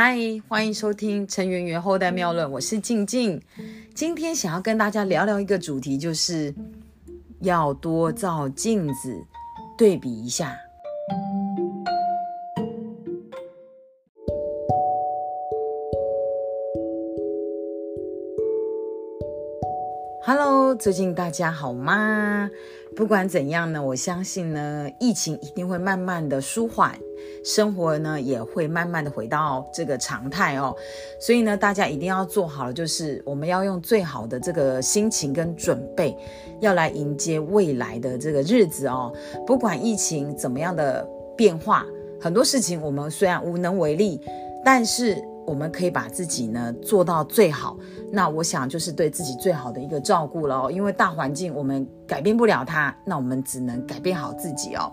嗨，欢迎收听《陈圆圆后代妙论》，我是静静。今天想要跟大家聊聊一个主题，就是要多照镜子，对比一下。Hello，最近大家好吗？不管怎样呢，我相信呢，疫情一定会慢慢的舒缓，生活呢也会慢慢的回到这个常态哦。所以呢，大家一定要做好了，就是我们要用最好的这个心情跟准备，要来迎接未来的这个日子哦。不管疫情怎么样的变化，很多事情我们虽然无能为力，但是。我们可以把自己呢做到最好，那我想就是对自己最好的一个照顾了哦。因为大环境我们改变不了它，那我们只能改变好自己哦。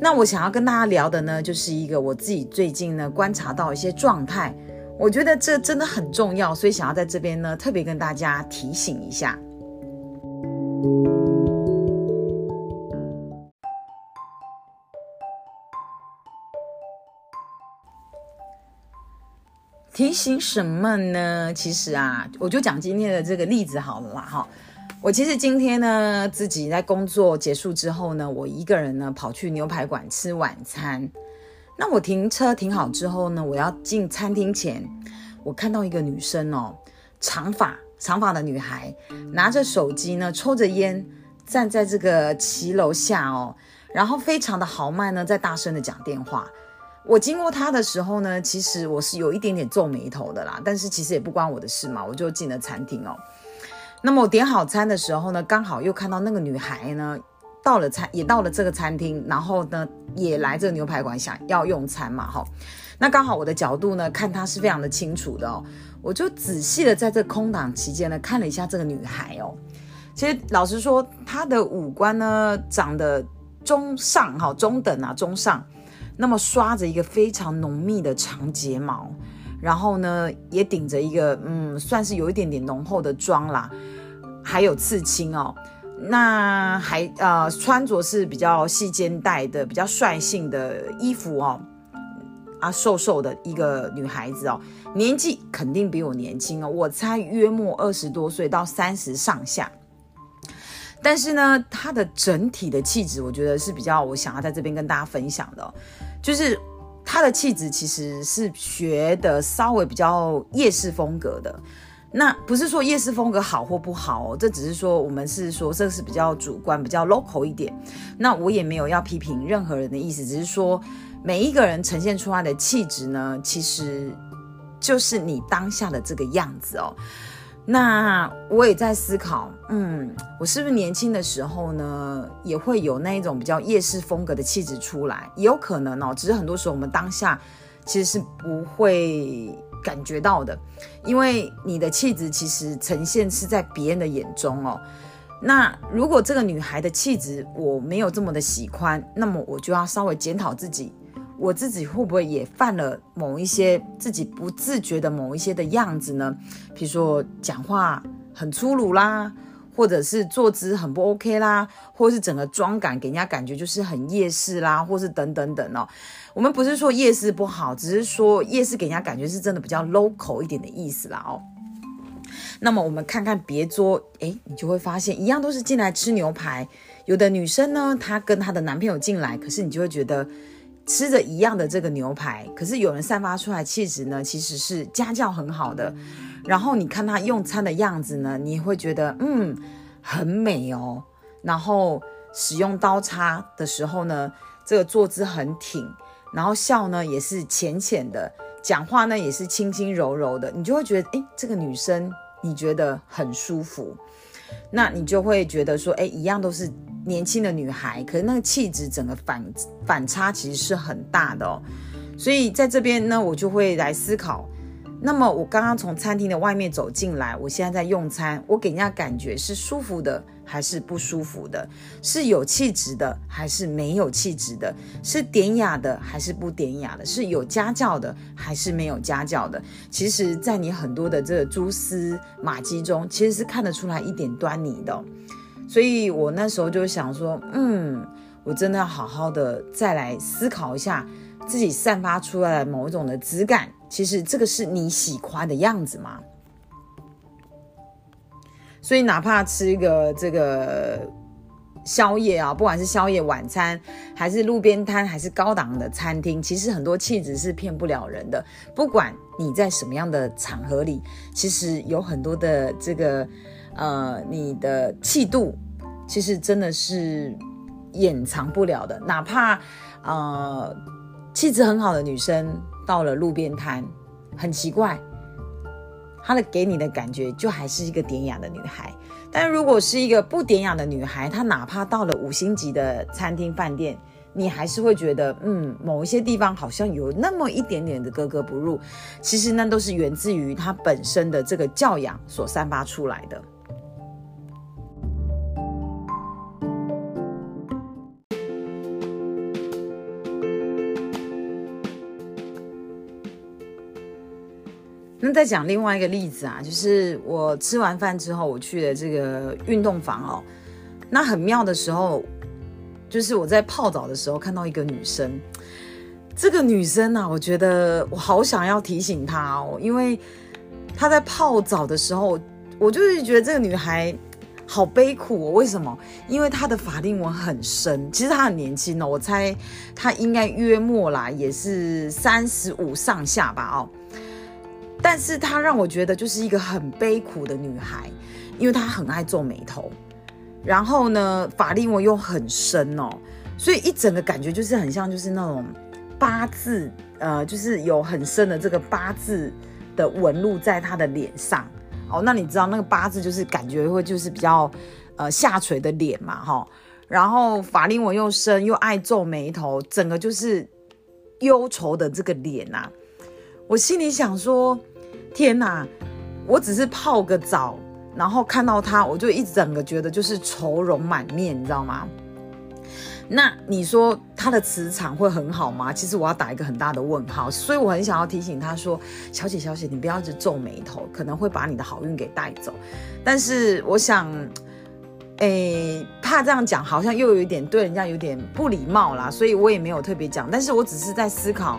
那我想要跟大家聊的呢，就是一个我自己最近呢观察到一些状态，我觉得这真的很重要，所以想要在这边呢特别跟大家提醒一下。提醒什么呢？其实啊，我就讲今天的这个例子好了啦，哈。我其实今天呢，自己在工作结束之后呢，我一个人呢跑去牛排馆吃晚餐。那我停车停好之后呢，我要进餐厅前，我看到一个女生哦，长发长发的女孩，拿着手机呢，抽着烟，站在这个骑楼下哦，然后非常的豪迈呢，在大声的讲电话。我经过他的时候呢，其实我是有一点点皱眉头的啦，但是其实也不关我的事嘛，我就进了餐厅哦。那么我点好餐的时候呢，刚好又看到那个女孩呢到了餐，也到了这个餐厅，然后呢也来这个牛排馆想要用餐嘛，哈。那刚好我的角度呢看她是非常的清楚的哦，我就仔细的在这空档期间呢看了一下这个女孩哦。其实老实说，她的五官呢长得中上哈，中等啊，中上。那么刷着一个非常浓密的长睫毛，然后呢，也顶着一个嗯，算是有一点点浓厚的妆啦，还有刺青哦。那还呃，穿着是比较细肩带的，比较率性的衣服哦。啊，瘦瘦的一个女孩子哦，年纪肯定比我年轻哦，我猜约莫二十多岁到三十上下。但是呢，她的整体的气质，我觉得是比较我想要在这边跟大家分享的。就是他的气质其实是学的稍微比较夜市风格的，那不是说夜市风格好或不好哦，这只是说我们是说这是比较主观、比较 local 一点。那我也没有要批评任何人的意思，只是说每一个人呈现出来的气质呢，其实就是你当下的这个样子哦。那我也在思考，嗯，我是不是年轻的时候呢，也会有那一种比较夜市风格的气质出来？也有可能哦，只是很多时候我们当下其实是不会感觉到的，因为你的气质其实呈现是在别人的眼中哦。那如果这个女孩的气质我没有这么的喜欢，那么我就要稍微检讨自己。我自己会不会也犯了某一些自己不自觉的某一些的样子呢？比如说讲话很粗鲁啦，或者是坐姿很不 OK 啦，或是整个妆感给人家感觉就是很夜市啦，或是等等等哦。我们不是说夜市不好，只是说夜市给人家感觉是真的比较 local 一点的意思啦哦。那么我们看看别桌，诶，你就会发现一样都是进来吃牛排，有的女生呢，她跟她的男朋友进来，可是你就会觉得。吃着一样的这个牛排，可是有人散发出来气质呢，其实是家教很好的。然后你看他用餐的样子呢，你会觉得嗯很美哦。然后使用刀叉的时候呢，这个坐姿很挺，然后笑呢也是浅浅的，讲话呢也是轻轻柔柔的，你就会觉得哎，这个女生你觉得很舒服，那你就会觉得说哎，一样都是。年轻的女孩，可是那个气质整个反反差其实是很大的哦，所以在这边呢，我就会来思考。那么我刚刚从餐厅的外面走进来，我现在在用餐，我给人家感觉是舒服的还是不舒服的？是有气质的还是没有气质的？是典雅的还是不典雅的？是有家教的还是没有家教的？其实，在你很多的这个蛛丝马迹中，其实是看得出来一点端倪的。所以我那时候就想说，嗯，我真的要好好的再来思考一下，自己散发出来的某一种的质感，其实这个是你喜欢的样子吗？所以哪怕吃一个这个宵夜啊，不管是宵夜、晚餐，还是路边摊，还是高档的餐厅，其实很多气质是骗不了人的。不管你在什么样的场合里，其实有很多的这个呃，你的气度，其实真的是掩藏不了的。哪怕呃。气质很好的女生到了路边摊，很奇怪，她的给你的感觉就还是一个典雅的女孩。但如果是一个不典雅的女孩，她哪怕到了五星级的餐厅饭店，你还是会觉得，嗯，某一些地方好像有那么一点点的格格不入。其实那都是源自于她本身的这个教养所散发出来的。那再讲另外一个例子啊，就是我吃完饭之后，我去了这个运动房哦。那很妙的时候，就是我在泡澡的时候看到一个女生。这个女生呢，我觉得我好想要提醒她哦，因为她在泡澡的时候，我就是觉得这个女孩好悲苦哦。为什么？因为她的法令纹很深。其实她很年轻哦，我猜她应该约莫啦，也是三十五上下吧哦。但是她让我觉得就是一个很悲苦的女孩，因为她很爱皱眉头，然后呢，法令纹又很深哦，所以一整个感觉就是很像就是那种八字，呃，就是有很深的这个八字的纹路在她的脸上哦。那你知道那个八字就是感觉会就是比较呃下垂的脸嘛，哈，然后法令纹又深，又爱皱眉头，整个就是忧愁的这个脸呐。我心里想说：天哪！我只是泡个澡，然后看到他，我就一整个觉得就是愁容满面，你知道吗？那你说他的磁场会很好吗？其实我要打一个很大的问号。所以我很想要提醒他说：小姐，小姐，你不要一直皱眉头，可能会把你的好运给带走。但是我想，诶，怕这样讲好像又有一点对人家有点不礼貌啦，所以我也没有特别讲。但是我只是在思考。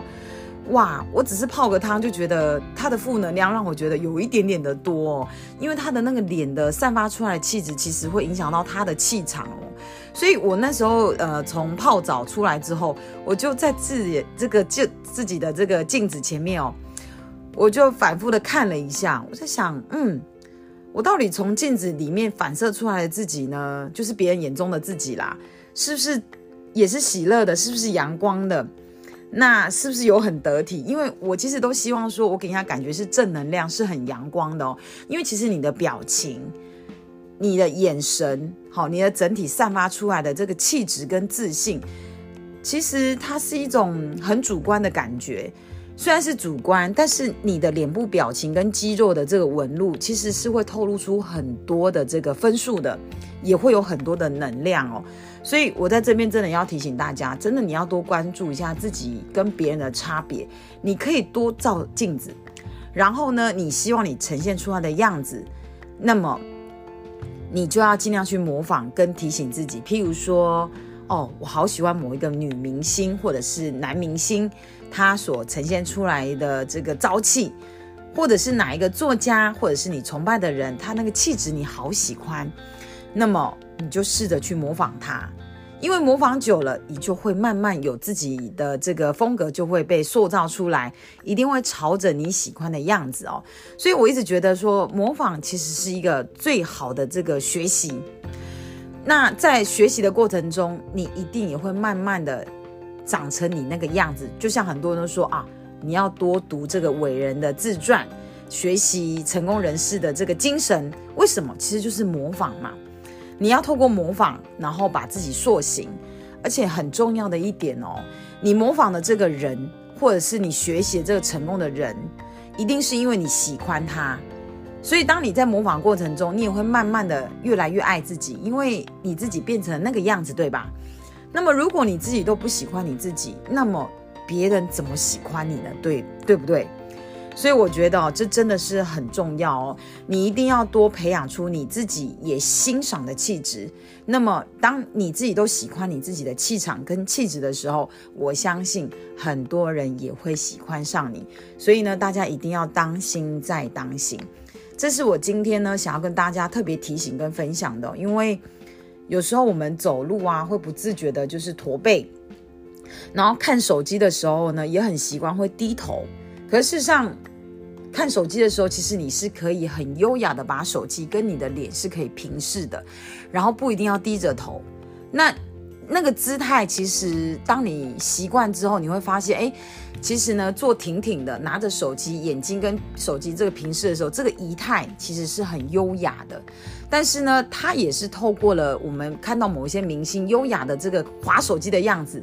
哇，我只是泡个汤就觉得他的负能量让我觉得有一点点的多，哦因为他的那个脸的散发出来的气质，其实会影响到他的气场哦。所以我那时候呃从泡澡出来之后，我就在自己这个镜自己的这个镜子前面哦，我就反复的看了一下，我在想，嗯，我到底从镜子里面反射出来的自己呢，就是别人眼中的自己啦，是不是也是喜乐的，是不是阳光的？那是不是有很得体？因为我其实都希望说，我给人家感觉是正能量，是很阳光的哦。因为其实你的表情、你的眼神，好，你的整体散发出来的这个气质跟自信，其实它是一种很主观的感觉。虽然是主观，但是你的脸部表情跟肌肉的这个纹路，其实是会透露出很多的这个分数的，也会有很多的能量哦。所以我在这边真的要提醒大家，真的你要多关注一下自己跟别人的差别。你可以多照镜子，然后呢，你希望你呈现出来的样子，那么你就要尽量去模仿跟提醒自己。譬如说，哦，我好喜欢某一个女明星或者是男明星。他所呈现出来的这个朝气，或者是哪一个作家，或者是你崇拜的人，他那个气质你好喜欢，那么你就试着去模仿他，因为模仿久了，你就会慢慢有自己的这个风格，就会被塑造出来，一定会朝着你喜欢的样子哦。所以我一直觉得说，模仿其实是一个最好的这个学习。那在学习的过程中，你一定也会慢慢的。长成你那个样子，就像很多人都说啊，你要多读这个伟人的自传，学习成功人士的这个精神。为什么？其实就是模仿嘛。你要透过模仿，然后把自己塑形。而且很重要的一点哦，你模仿的这个人，或者是你学习这个成功的人，一定是因为你喜欢他。所以当你在模仿过程中，你也会慢慢的越来越爱自己，因为你自己变成那个样子，对吧？那么，如果你自己都不喜欢你自己，那么别人怎么喜欢你呢？对对不对？所以我觉得，这真的是很重要哦。你一定要多培养出你自己也欣赏的气质。那么，当你自己都喜欢你自己的气场跟气质的时候，我相信很多人也会喜欢上你。所以呢，大家一定要当心再当心。这是我今天呢想要跟大家特别提醒跟分享的，因为有时候我们走路啊会不自觉的就是驼背，然后看手机的时候呢也很习惯会低头。可事实上，看手机的时候，其实你是可以很优雅的把手机跟你的脸是可以平视的，然后不一定要低着头。那那个姿态，其实当你习惯之后，你会发现，哎。其实呢，坐挺挺的，拿着手机，眼睛跟手机这个平视的时候，这个仪态其实是很优雅的。但是呢，它也是透过了我们看到某一些明星优雅的这个滑手机的样子，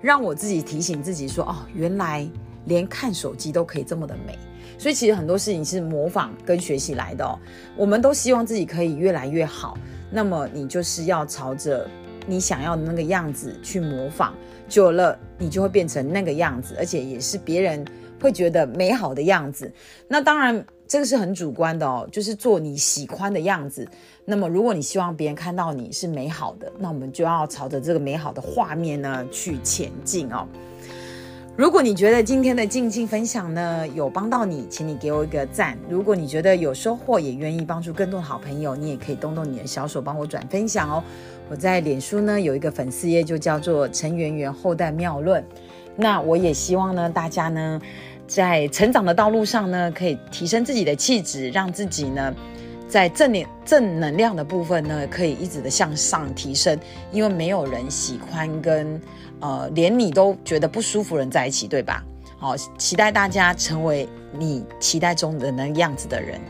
让我自己提醒自己说：哦，原来连看手机都可以这么的美。所以其实很多事情是模仿跟学习来的哦。我们都希望自己可以越来越好，那么你就是要朝着。你想要的那个样子去模仿，久了你就会变成那个样子，而且也是别人会觉得美好的样子。那当然，这个是很主观的哦，就是做你喜欢的样子。那么，如果你希望别人看到你是美好的，那我们就要朝着这个美好的画面呢去前进哦。如果你觉得今天的静静分享呢有帮到你，请你给我一个赞。如果你觉得有收获，也愿意帮助更多的好朋友，你也可以动动你的小手帮我转分享哦。我在脸书呢有一个粉丝页，就叫做陈圆圆后代妙论。那我也希望呢大家呢在成长的道路上呢可以提升自己的气质，让自己呢在正念正能量的部分呢可以一直的向上提升，因为没有人喜欢跟。呃，连你都觉得不舒服人在一起，对吧？好，期待大家成为你期待中的那样子的人。